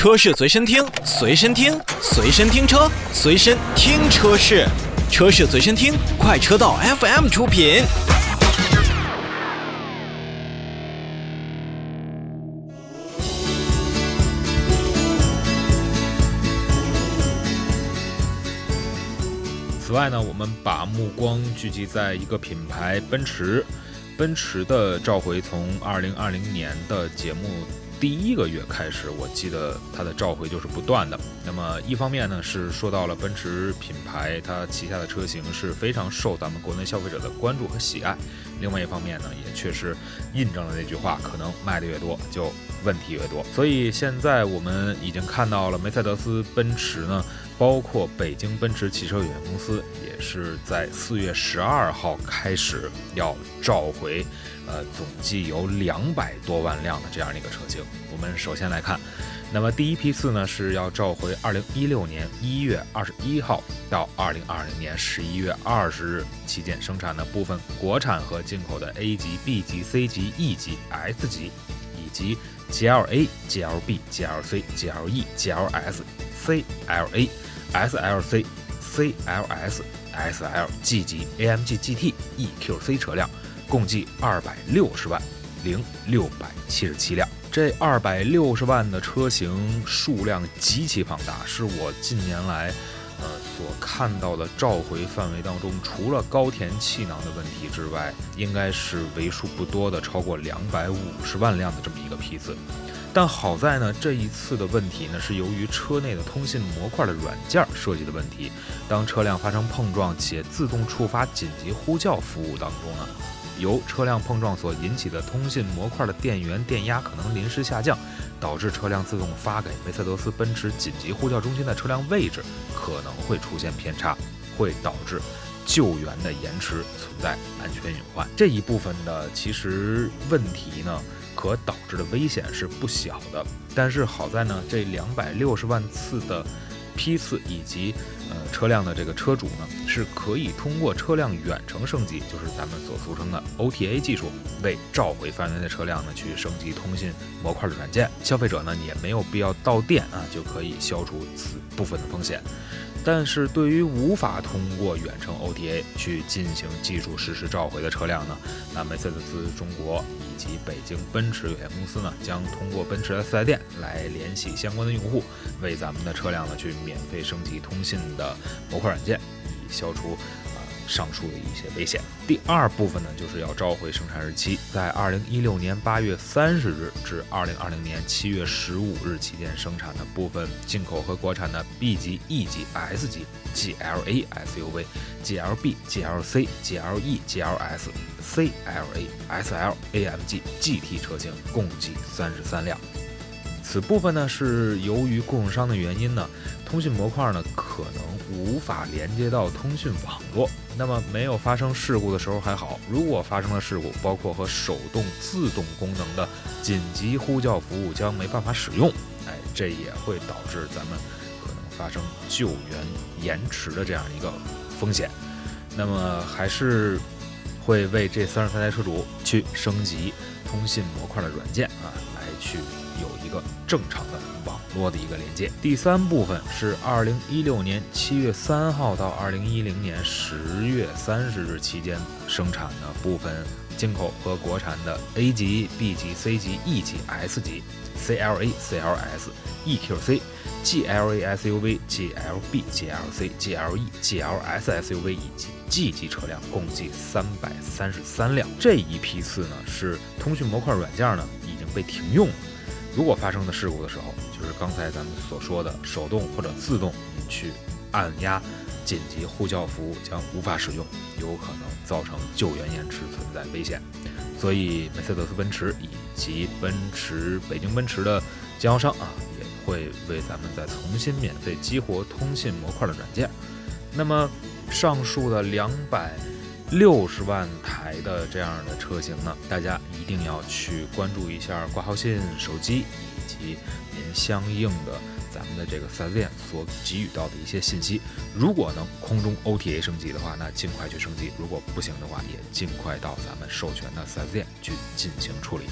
车市随身听，随身听，随身听车，随身听车市，车市随身听，快车道 FM 出品。此外呢，我们把目光聚集在一个品牌奔驰，奔驰的召回从二零二零年的节目。第一个月开始，我记得它的召回就是不断的。那么一方面呢，是说到了奔驰品牌，它旗下的车型是非常受咱们国内消费者的关注和喜爱。另外一方面呢，也确实印证了那句话，可能卖的越多，就问题越多。所以现在我们已经看到了梅赛德斯奔驰呢，包括北京奔驰汽车有限公司，也是在四月十二号开始要召回。呃，总计有两百多万辆的这样的一个车型。我们首先来看，那么第一批次呢是要召回二零一六年一月二十一号到二零二零年十一月二十日期间生产的部分国产和进口的 A 级、B 级、C 级、E 级、S 级以及 GLA、GLB、GLC、GLE、GLS、CLA、SLC、CLS、SL、G 级、AMG GT、EQC 车辆。共计二百六十万零六百七十七辆，这二百六十万的车型数量极其庞大，是我近年来呃所看到的召回范围当中，除了高田气囊的问题之外，应该是为数不多的超过两百五十万辆的这么一个批次。但好在呢，这一次的问题呢是由于车内的通信模块的软件设计的问题，当车辆发生碰撞且自动触发紧急呼叫服务当中呢。由车辆碰撞所引起的通信模块的电源电压可能临时下降，导致车辆自动发给梅赛德斯奔驰紧急呼叫中心的车辆位置可能会出现偏差，会导致救援的延迟，存在安全隐患。这一部分的其实问题呢，可导致的危险是不小的。但是好在呢，这两百六十万次的。批次以及呃车辆的这个车主呢，是可以通过车辆远程升级，就是咱们所俗称的 OTA 技术，为召回范围内的车辆呢去升级通信模块的软件。消费者呢也没有必要到店啊，就可以消除此部分的风险。但是对于无法通过远程 OTA 去进行技术实时召回的车辆呢，那梅赛德斯中国以。及北京奔驰有限公司呢，将通过奔驰的四 S 店来联系相关的用户，为咱们的车辆呢去免费升级通信的模块软件，以消除啊。上述的一些危险。第二部分呢，就是要召回生产日期，在二零一六年八月三十日至二零二零年七月十五日期间生产的部分进口和国产的 B 级、E 级、S 级、GLA SUV、GLB、GLC、GLE、GLS、CLA、SL、AMG GT 车型共计三十三辆。此部分呢，是由于供应商的原因呢，通讯模块呢可能无法连接到通讯网络。那么没有发生事故的时候还好，如果发生了事故，包括和手动、自动功能的紧急呼叫服务将没办法使用，哎，这也会导致咱们可能发生救援延迟的这样一个风险。那么还是会为这三十三台车主去升级通信模块的软件啊，来去。有一个正常的网络的一个连接。第三部分是二零一六年七月三号到二零一零年十月三十日期间生产的部分进口和国产的 A 级、B 级、C 级、E 级、S 级、CLA、CLS、EQC、GLA SUV、GLB、GLC、GLE、GLS SUV 以及 G 级车辆共计三百三十三辆。这一批次呢，是通讯模块软件呢已经被停用了。如果发生的事故的时候，就是刚才咱们所说的手动或者自动去按压紧急呼叫服务将无法使用，有可能造成救援延迟，存在危险。所以梅赛德斯奔驰以及奔驰北京奔驰的经销商啊，也会为咱们再重新免费激活通信模块的软件。那么上述的两百。六十万台的这样的车型呢，大家一定要去关注一下挂号信、手机以及您相应的咱们的这个四 S 店所给予到的一些信息。如果能空中 OTA 升级的话，那尽快去升级；如果不行的话，也尽快到咱们授权的四 S 店去进行处理。